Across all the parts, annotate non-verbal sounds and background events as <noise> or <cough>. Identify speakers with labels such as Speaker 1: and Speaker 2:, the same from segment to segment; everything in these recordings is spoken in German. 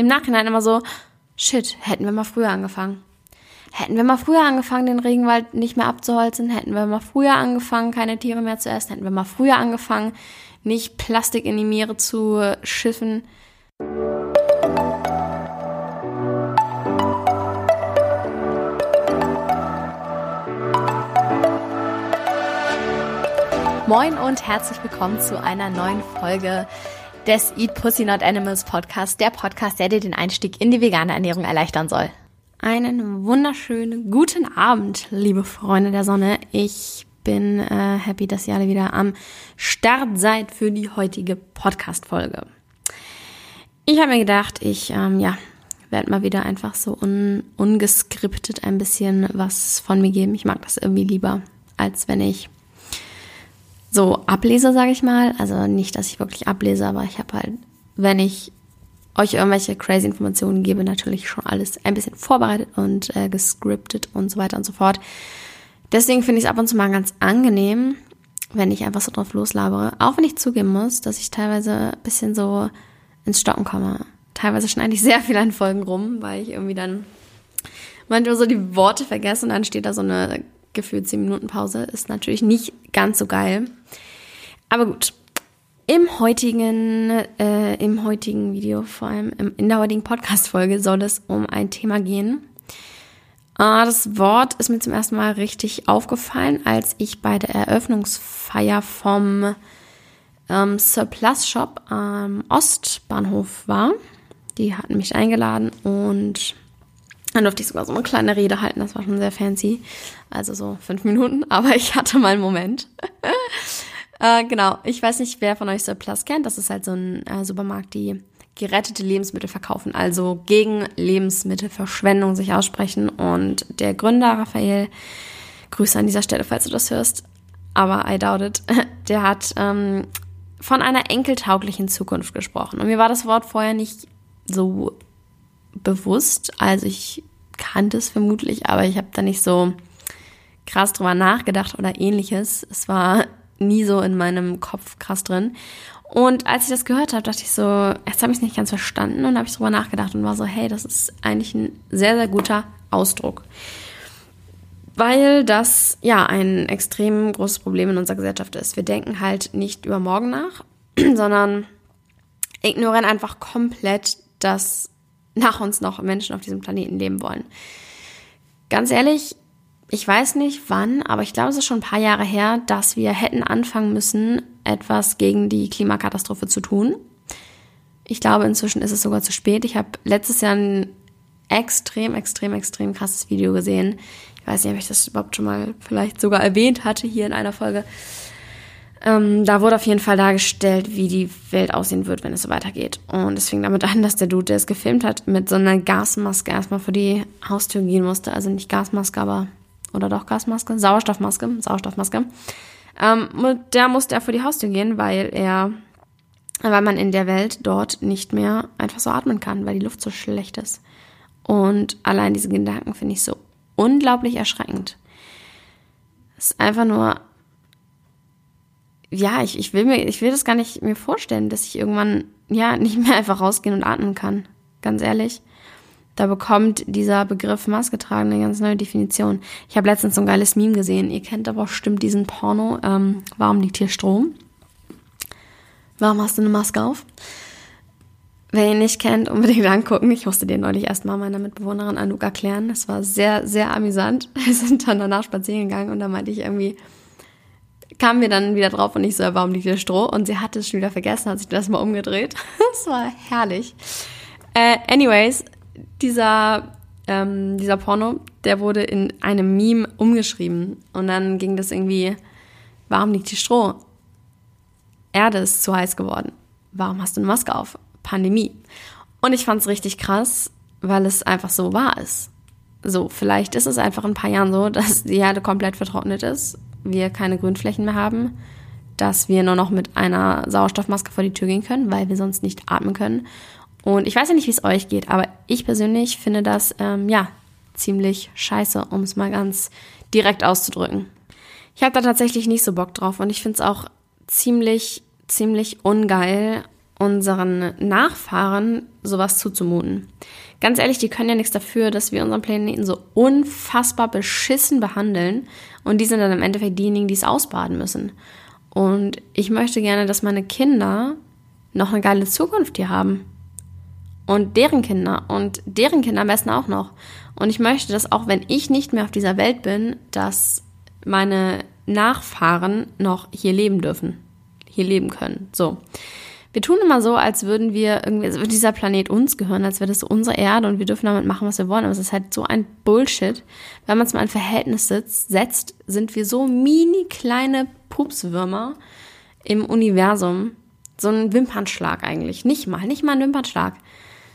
Speaker 1: im Nachhinein immer so, shit, hätten wir mal früher angefangen. Hätten wir mal früher angefangen, den Regenwald nicht mehr abzuholzen, hätten wir mal früher angefangen, keine Tiere mehr zu essen, hätten wir mal früher angefangen, nicht Plastik in die Meere zu schiffen. Moin und herzlich willkommen zu einer neuen Folge des Eat Pussy Not Animals Podcast, der Podcast, der dir den Einstieg in die vegane Ernährung erleichtern soll. Einen wunderschönen guten Abend, liebe Freunde der Sonne. Ich bin äh, happy, dass ihr alle wieder am Start seid für die heutige Podcast-Folge. Ich habe mir gedacht, ich ähm, ja, werde mal wieder einfach so un ungeskriptet ein bisschen was von mir geben. Ich mag das irgendwie lieber, als wenn ich so ablese, sage ich mal. Also nicht, dass ich wirklich ablese, aber ich habe halt, wenn ich euch irgendwelche crazy Informationen gebe, natürlich schon alles ein bisschen vorbereitet und äh, gescriptet und so weiter und so fort. Deswegen finde ich es ab und zu mal ganz angenehm, wenn ich einfach so drauf loslabere. Auch wenn ich zugeben muss, dass ich teilweise ein bisschen so ins Stocken komme. Teilweise schneide ich <laughs> sehr viel an Folgen rum, weil ich irgendwie dann manchmal so die Worte vergesse und dann steht da so eine gefühlt 10 Minuten Pause. Ist natürlich nicht ganz so geil. Aber gut, im heutigen, äh, im heutigen Video, vor allem im, in der heutigen Podcast-Folge, soll es um ein Thema gehen. Äh, das Wort ist mir zum ersten Mal richtig aufgefallen, als ich bei der Eröffnungsfeier vom ähm, Surplus Shop am Ostbahnhof war. Die hatten mich eingeladen und dann durfte ich sogar so eine kleine Rede halten. Das war schon sehr fancy. Also so fünf Minuten, <laughs> aber ich hatte mal einen Moment. <laughs> Äh, genau, ich weiß nicht, wer von euch Surplus kennt. Das ist halt so ein äh, Supermarkt, die gerettete Lebensmittel verkaufen, also gegen Lebensmittelverschwendung sich aussprechen. Und der Gründer, Raphael, Grüße an dieser Stelle, falls du das hörst, aber I doubt it, <laughs> der hat ähm, von einer enkeltauglichen Zukunft gesprochen. Und mir war das Wort vorher nicht so bewusst. Also ich kannte es vermutlich, aber ich habe da nicht so krass drüber nachgedacht oder ähnliches. Es war nie so in meinem Kopf krass drin. Und als ich das gehört habe, dachte ich so, erst habe ich es nicht ganz verstanden und habe ich drüber nachgedacht und war so, hey, das ist eigentlich ein sehr, sehr guter Ausdruck. Weil das ja ein extrem großes Problem in unserer Gesellschaft ist. Wir denken halt nicht über morgen nach, <clears throat> sondern ignorieren einfach komplett, dass nach uns noch Menschen auf diesem Planeten leben wollen. Ganz ehrlich, ich weiß nicht wann, aber ich glaube, es ist schon ein paar Jahre her, dass wir hätten anfangen müssen, etwas gegen die Klimakatastrophe zu tun. Ich glaube, inzwischen ist es sogar zu spät. Ich habe letztes Jahr ein extrem, extrem, extrem krasses Video gesehen. Ich weiß nicht, ob ich das überhaupt schon mal vielleicht sogar erwähnt hatte hier in einer Folge. Ähm, da wurde auf jeden Fall dargestellt, wie die Welt aussehen wird, wenn es so weitergeht. Und es fing damit an, dass der Dude, der es gefilmt hat, mit so einer Gasmaske erstmal vor die Haustür gehen musste. Also nicht Gasmaske, aber oder doch Gasmaske, Sauerstoffmaske, Sauerstoffmaske. Ähm, der musste er vor die Haustür gehen, weil er, weil man in der Welt dort nicht mehr einfach so atmen kann, weil die Luft so schlecht ist. Und allein diese Gedanken finde ich so unglaublich erschreckend. Es ist einfach nur, ja, ich, ich will mir, ich will das gar nicht mir vorstellen, dass ich irgendwann, ja, <laughs> nicht mehr einfach rausgehen und atmen kann. Ganz ehrlich. Da bekommt dieser Begriff Maske tragen eine ganz neue Definition. Ich habe letztens so ein geiles Meme gesehen. Ihr kennt aber bestimmt diesen Porno. Ähm, warum liegt hier Strom? Warum hast du eine Maske auf? Wer ihn nicht kennt, unbedingt <laughs> angucken. Ich musste den neulich erstmal meiner Mitbewohnerin Anouk erklären. Das war sehr, sehr amüsant. <laughs> Wir sind dann danach spazieren gegangen und da meinte ich irgendwie, kamen wir dann wieder drauf und ich so, warum liegt hier Stroh? Und sie hatte es schon wieder vergessen, hat sich das mal umgedreht. <laughs> Das war herrlich. Äh, anyways, dieser, ähm, dieser Porno, der wurde in einem Meme umgeschrieben. Und dann ging das irgendwie, warum liegt hier Stroh? Erde ist zu heiß geworden. Warum hast du eine Maske auf? Pandemie. Und ich fand es richtig krass, weil es einfach so wahr ist. So, vielleicht ist es einfach in ein paar Jahren so, dass die Erde komplett vertrocknet ist, wir keine Grünflächen mehr haben, dass wir nur noch mit einer Sauerstoffmaske vor die Tür gehen können, weil wir sonst nicht atmen können und ich weiß ja nicht, wie es euch geht, aber ich persönlich finde das, ähm, ja, ziemlich scheiße, um es mal ganz direkt auszudrücken. Ich habe da tatsächlich nicht so Bock drauf und ich finde es auch ziemlich, ziemlich ungeil unseren Nachfahren sowas zuzumuten. Ganz ehrlich, die können ja nichts dafür, dass wir unseren Planeten so unfassbar beschissen behandeln und die sind dann im Endeffekt diejenigen, die es ausbaden müssen. Und ich möchte gerne, dass meine Kinder noch eine geile Zukunft hier haben. Und deren Kinder und deren Kinder am besten auch noch. Und ich möchte, dass auch wenn ich nicht mehr auf dieser Welt bin, dass meine Nachfahren noch hier leben dürfen, hier leben können. So. Wir tun immer so, als würden wir irgendwie, als würde dieser Planet uns gehören, als wäre das unsere Erde und wir dürfen damit machen, was wir wollen. Aber es ist halt so ein Bullshit. Wenn man es mal in Verhältnis sitzt, setzt, sind wir so mini kleine Pupswürmer im Universum. So ein Wimpernschlag eigentlich. Nicht mal, nicht mal ein Wimpernschlag.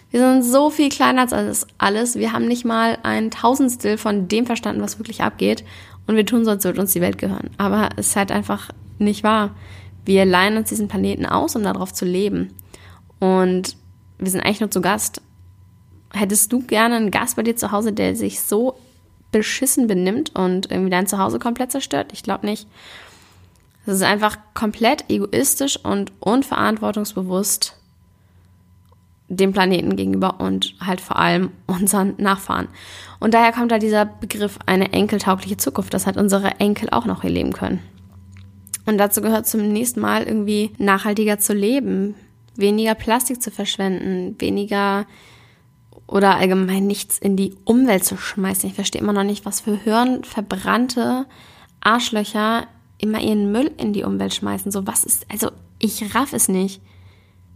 Speaker 1: Wir sind so viel kleiner als alles. Wir haben nicht mal ein Tausendstel von dem verstanden, was wirklich abgeht. Und wir tun so, als würde uns die Welt gehören. Aber es ist halt einfach nicht wahr. Wir leihen uns diesen Planeten aus, um darauf zu leben. Und wir sind eigentlich nur zu Gast. Hättest du gerne einen Gast bei dir zu Hause, der sich so beschissen benimmt und irgendwie dein Zuhause komplett zerstört? Ich glaube nicht. Das ist einfach komplett egoistisch und unverantwortungsbewusst dem Planeten gegenüber und halt vor allem <laughs> unseren Nachfahren. Und daher kommt da dieser Begriff eine enkeltaugliche Zukunft, dass halt unsere Enkel auch noch hier leben können. Und dazu gehört zum nächsten Mal irgendwie nachhaltiger zu leben, weniger Plastik zu verschwenden, weniger oder allgemein nichts in die Umwelt zu schmeißen. Ich verstehe immer noch nicht, was für hirnverbrannte Arschlöcher immer ihren Müll in die Umwelt schmeißen. So, was ist, also ich raff es nicht.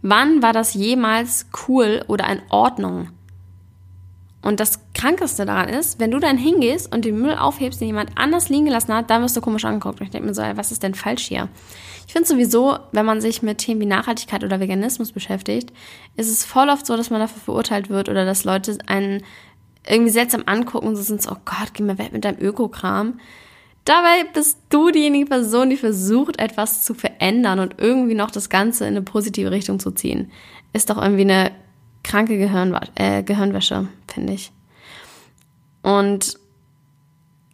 Speaker 1: Wann war das jemals cool oder in Ordnung? Und das Krankeste daran ist, wenn du dann hingehst und den Müll aufhebst, den jemand anders liegen gelassen hat, dann wirst du komisch angeguckt. Und ich denke mir so, ey, was ist denn falsch hier? Ich finde sowieso, wenn man sich mit Themen wie Nachhaltigkeit oder Veganismus beschäftigt, ist es voll oft so, dass man dafür verurteilt wird oder dass Leute einen irgendwie seltsam angucken und so sind so, oh Gott, geh mir weg mit deinem Ökokram. Dabei bist du diejenige Person, die versucht, etwas zu verändern und irgendwie noch das Ganze in eine positive Richtung zu ziehen. Ist doch irgendwie eine kranke Gehirn, äh, Gehirnwäsche, finde ich. Und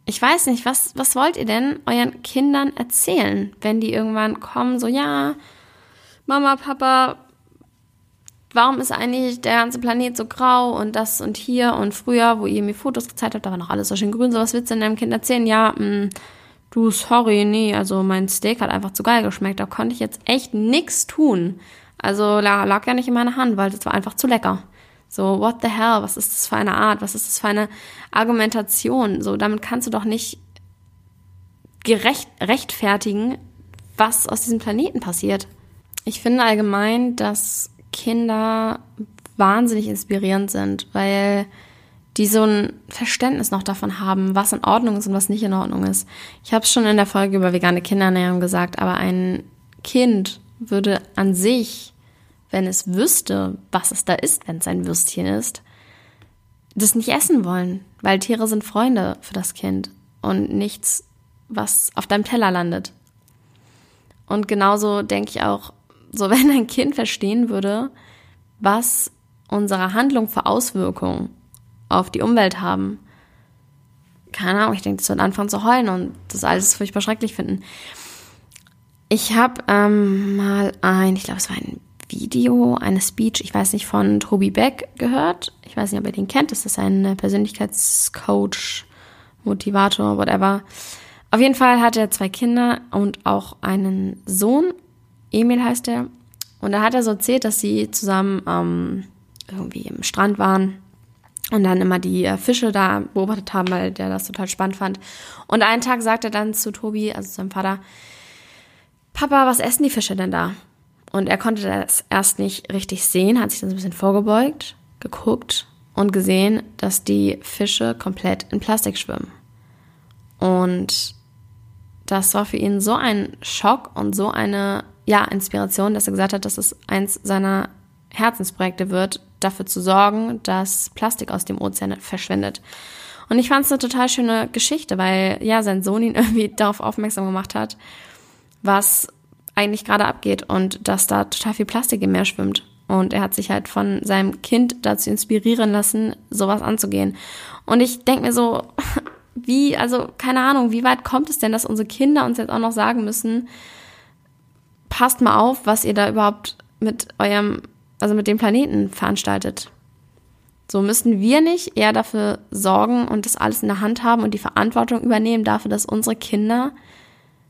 Speaker 1: ich weiß nicht, was, was wollt ihr denn euren Kindern erzählen, wenn die irgendwann kommen, so, ja, Mama, Papa, warum ist eigentlich der ganze Planet so grau und das und hier und früher, wo ihr mir Fotos gezeigt habt, da war noch alles so schön grün, so was willst du denn deinem Kind erzählen? Ja, mh, mm, du, sorry, nee, also mein Steak hat einfach zu geil geschmeckt, da konnte ich jetzt echt nichts tun. Also lag ja nicht in meiner Hand, weil das war einfach zu lecker. So, what the hell? Was ist das für eine Art? Was ist das für eine Argumentation? So, damit kannst du doch nicht gerecht, rechtfertigen, was aus diesem Planeten passiert. Ich finde allgemein, dass Kinder wahnsinnig inspirierend sind, weil die so ein Verständnis noch davon haben, was in Ordnung ist und was nicht in Ordnung ist. Ich habe es schon in der Folge über vegane Kinderernährung gesagt, aber ein Kind würde an sich, wenn es wüsste, was es da ist, wenn es ein Würstchen ist, das nicht essen wollen, weil Tiere sind Freunde für das Kind und nichts, was auf deinem Teller landet. Und genauso denke ich auch, so <laughs> wenn ein Kind verstehen würde, was unsere Handlung für Auswirkungen auf die Umwelt haben, keine Ahnung, ich denke, das wird anfangen zu heulen und das alles furchtbar schrecklich finden. Ich habe ähm, mal ein, ich glaube, es war ein Video, eine Speech, ich weiß nicht, von Toby Beck gehört. Ich weiß nicht, ob ihr den kennt. Das ist ein Persönlichkeitscoach, Motivator, whatever. Auf jeden Fall hat er zwei Kinder und auch einen Sohn. Emil heißt er. Und da hat er so erzählt, dass sie zusammen ähm, irgendwie im Strand waren und dann immer die äh, Fische da beobachtet haben, weil der das total spannend fand. Und einen Tag sagt er dann zu Tobi, also seinem Vater, Papa, was essen die Fische denn da? Und er konnte das erst nicht richtig sehen, hat sich dann ein bisschen vorgebeugt, geguckt und gesehen, dass die Fische komplett in Plastik schwimmen. Und das war für ihn so ein Schock und so eine ja, Inspiration, dass er gesagt hat, dass es eins seiner Herzensprojekte wird, dafür zu sorgen, dass Plastik aus dem Ozean verschwindet. Und ich fand es eine total schöne Geschichte, weil ja sein Sohn ihn <laughs> irgendwie darauf aufmerksam gemacht hat, was eigentlich gerade abgeht und dass da total viel Plastik im Meer schwimmt. Und er hat sich halt von seinem Kind dazu inspirieren lassen, sowas anzugehen. Und ich denke mir so, <laughs> wie, also keine Ahnung, wie weit kommt es denn, dass unsere Kinder uns jetzt auch noch sagen müssen, passt mal auf, was ihr da überhaupt mit eurem, also mit dem Planeten veranstaltet. So müssten wir nicht eher dafür sorgen und das alles in der Hand haben und die Verantwortung übernehmen dafür, dass unsere Kinder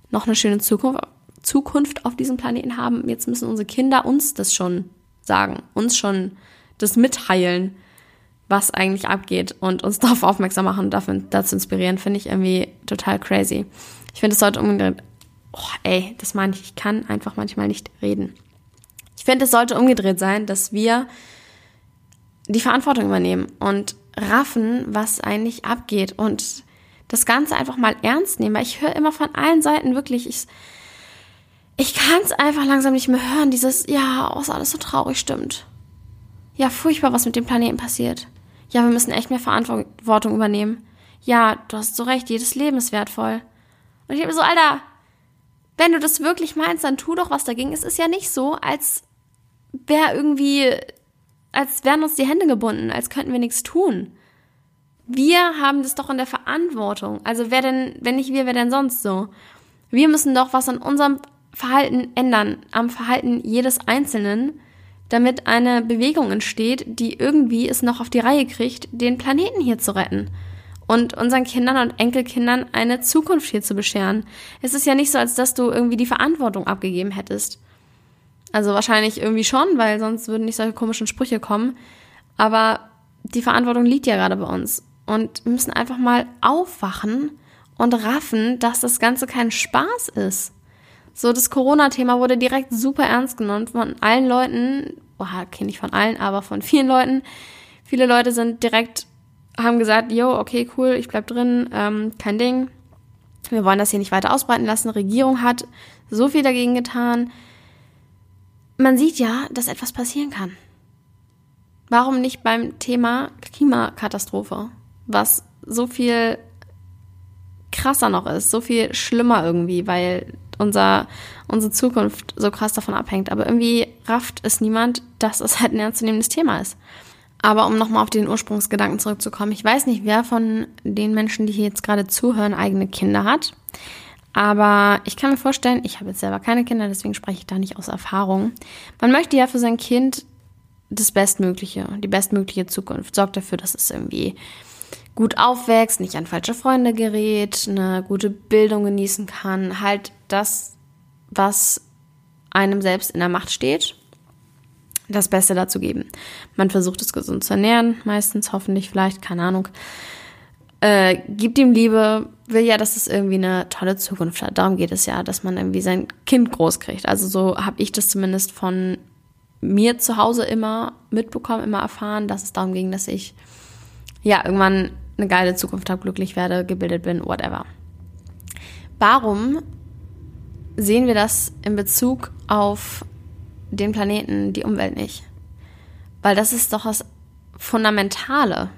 Speaker 1: noch eine schöne Zukunft, Zukunft auf diesem Planeten haben. Jetzt müssen unsere Kinder uns das schon sagen, uns schon das mitteilen, was eigentlich abgeht und uns <laughs> darauf aufmerksam machen und dafür, dazu inspirieren, finde ich irgendwie total crazy. Ich finde, es sollte umgedreht, oh, ey, das meine ich, ich kann einfach manchmal nicht reden. Ich finde, es sollte umgedreht sein, dass wir die Verantwortung übernehmen und raffen, was eigentlich abgeht und das Ganze einfach mal ernst nehmen, weil ich höre immer von allen Seiten wirklich, ich, ich kann es einfach langsam nicht mehr hören, dieses, ja, oh, ist alles so traurig stimmt. Ja, furchtbar, was mit dem Planeten passiert. Ja, wir müssen echt mehr Verantwortung übernehmen. Ja, du hast so recht, jedes Leben ist wertvoll. Und ich habe so, Alter, wenn du das wirklich meinst, dann tu doch was dagegen. Es ist ja nicht so, als wäre irgendwie, als wären uns die Hände gebunden, als könnten wir nichts tun. Wir haben das doch in der Verantwortung. Also wer denn, wenn nicht wir, wer denn sonst so? Wir müssen doch was an unserem Verhalten ändern, am Verhalten jedes Einzelnen, damit eine Bewegung entsteht, die irgendwie es noch auf die Reihe kriegt, den Planeten hier zu retten und unseren Kindern und Enkelkindern eine Zukunft hier zu bescheren. Es ist ja nicht so, als dass du irgendwie die Verantwortung abgegeben hättest. Also wahrscheinlich irgendwie schon, weil sonst würden nicht solche komischen Sprüche kommen. Aber die Verantwortung liegt ja gerade bei uns. Und wir müssen einfach mal aufwachen und raffen, dass das Ganze kein Spaß ist. So, das Corona-Thema wurde direkt super ernst genommen von allen Leuten, boah, kenne ich von allen, aber von vielen Leuten. Viele Leute sind direkt, haben gesagt, yo, okay, cool, ich bleib drin, ähm, kein Ding. Wir wollen das hier nicht weiter ausbreiten lassen. Die Regierung hat so viel dagegen getan. Man sieht ja, dass etwas passieren kann. Warum nicht beim Thema Klimakatastrophe, was so viel krasser noch ist, so viel schlimmer irgendwie, weil unser, unsere Zukunft so krass davon abhängt. Aber irgendwie rafft es niemand, dass es halt ein ernstzunehmendes Thema ist. Aber um nochmal auf den Ursprungsgedanken zurückzukommen, ich weiß nicht, wer von den Menschen, die hier jetzt gerade zuhören, eigene Kinder hat. Aber ich kann mir vorstellen, ich habe jetzt selber keine Kinder, deswegen spreche ich da nicht aus Erfahrung. Man möchte ja für sein Kind das Bestmögliche, die bestmögliche Zukunft. Sorgt dafür, dass es irgendwie gut aufwächst, nicht an falsche Freunde gerät, eine gute Bildung genießen kann, halt das, was einem selbst in der Macht steht, das Beste dazu geben. Man versucht es gesund zu ernähren, meistens, hoffentlich, vielleicht, keine Ahnung. Äh, gibt ihm Liebe, will ja, dass es irgendwie eine tolle Zukunft hat. Darum geht es ja, dass man irgendwie sein Kind groß kriegt. Also so habe ich das zumindest von mir zu Hause immer mitbekommen, immer erfahren, dass es darum ging, dass ich ja irgendwann eine geile Zukunft habe, glücklich werde, gebildet bin, whatever. Warum sehen wir das in Bezug auf den Planeten, die Umwelt nicht? Weil das ist doch das Fundamentale.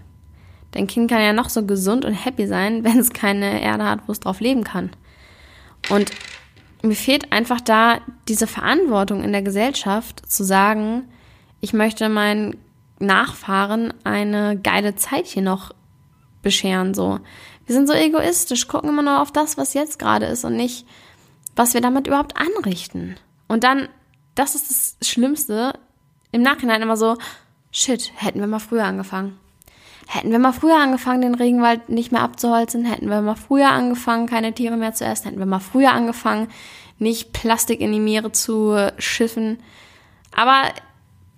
Speaker 1: Dein Kind kann ja noch so gesund und happy sein, <laughs> wenn es keine Erde hat, wo es drauf leben kann. Und mir fehlt einfach da diese Verantwortung in der Gesellschaft zu sagen, ich möchte meinen Nachfahren eine geile Zeit hier noch bescheren, so. Wir sind so egoistisch, gucken immer nur auf das, was jetzt gerade ist und nicht, was wir damit überhaupt anrichten. Und dann, das ist das Schlimmste, im Nachhinein immer so, shit, hätten wir mal früher angefangen. Hätten wir mal früher angefangen, den Regenwald nicht mehr abzuholzen, hätten wir mal früher angefangen, keine Tiere mehr zu essen, hätten wir mal früher angefangen, nicht Plastik in die Meere zu schiffen. Aber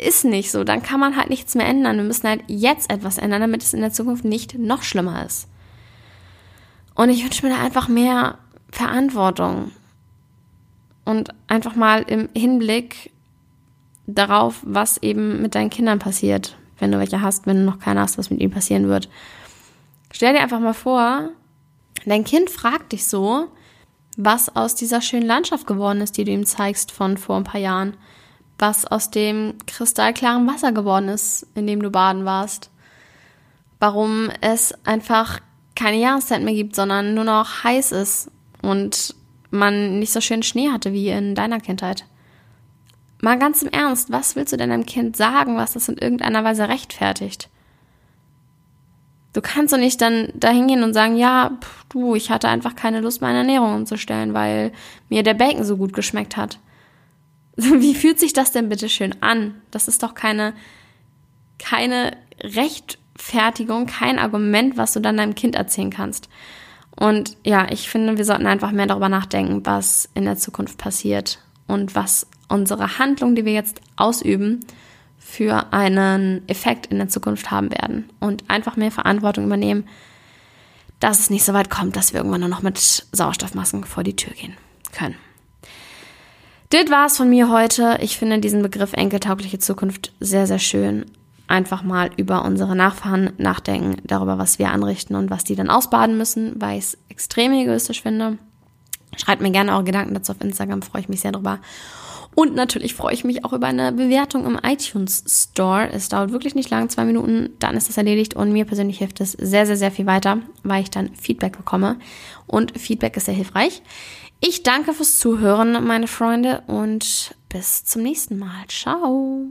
Speaker 1: ist nicht so. Dann kann man halt nichts mehr ändern. Wir müssen halt jetzt etwas ändern, damit es in der Zukunft nicht noch schlimmer ist. Und ich wünsche mir da einfach mehr Verantwortung. Und einfach mal im Hinblick darauf, was eben mit deinen Kindern passiert, wenn du welche hast, wenn du noch keine hast, was mit ihnen passieren wird. Stell dir einfach mal vor, dein Kind fragt dich so, was aus dieser schönen Landschaft geworden ist, die du ihm zeigst von vor ein paar Jahren was aus dem kristallklaren Wasser geworden ist, in dem du baden warst. Warum es einfach keine Jahreszeit mehr gibt, sondern nur noch heiß ist und man nicht so schön Schnee hatte wie in deiner Kindheit. Mal ganz im Ernst, was willst du denn deinem Kind sagen, was das in irgendeiner Weise rechtfertigt? Du kannst doch nicht dann da hingehen und sagen, ja, pff, du, ich hatte einfach keine Lust, meine Ernährung umzustellen, weil mir der Bacon so gut geschmeckt hat <laughs> Wie fühlt sich das denn bitte schön an? Das ist doch keine, keine Rechtfertigung, kein Argument, was du dann deinem Kind erzählen kannst. Und ja, ich finde, wir sollten einfach mehr darüber nachdenken, was in der Zukunft passiert und was unsere Handlungen, die wir jetzt ausüben, für einen Effekt in der Zukunft haben werden. Und einfach mehr Verantwortung übernehmen, dass es nicht so weit kommt, dass wir irgendwann nur noch mit Sauerstoffmasken vor die Tür gehen können. Das war's von mir heute. Ich finde diesen Begriff enkeltaugliche Zukunft sehr, sehr schön. Einfach mal über unsere Nachfahren nachdenken, darüber, was wir anrichten und was die dann ausbaden müssen, weil ich es extrem egoistisch finde. Schreibt mir gerne eure Gedanken dazu auf Instagram, freue ich mich sehr drüber. Und natürlich freue ich mich auch über eine Bewertung im iTunes Store. Es dauert wirklich nicht lang, zwei Minuten, dann ist das erledigt und mir persönlich hilft es sehr, sehr, sehr viel weiter, weil ich dann Feedback bekomme. Und Feedback ist sehr hilfreich. Ich danke fürs Zuhören, meine Freunde, und bis zum nächsten Mal. Ciao.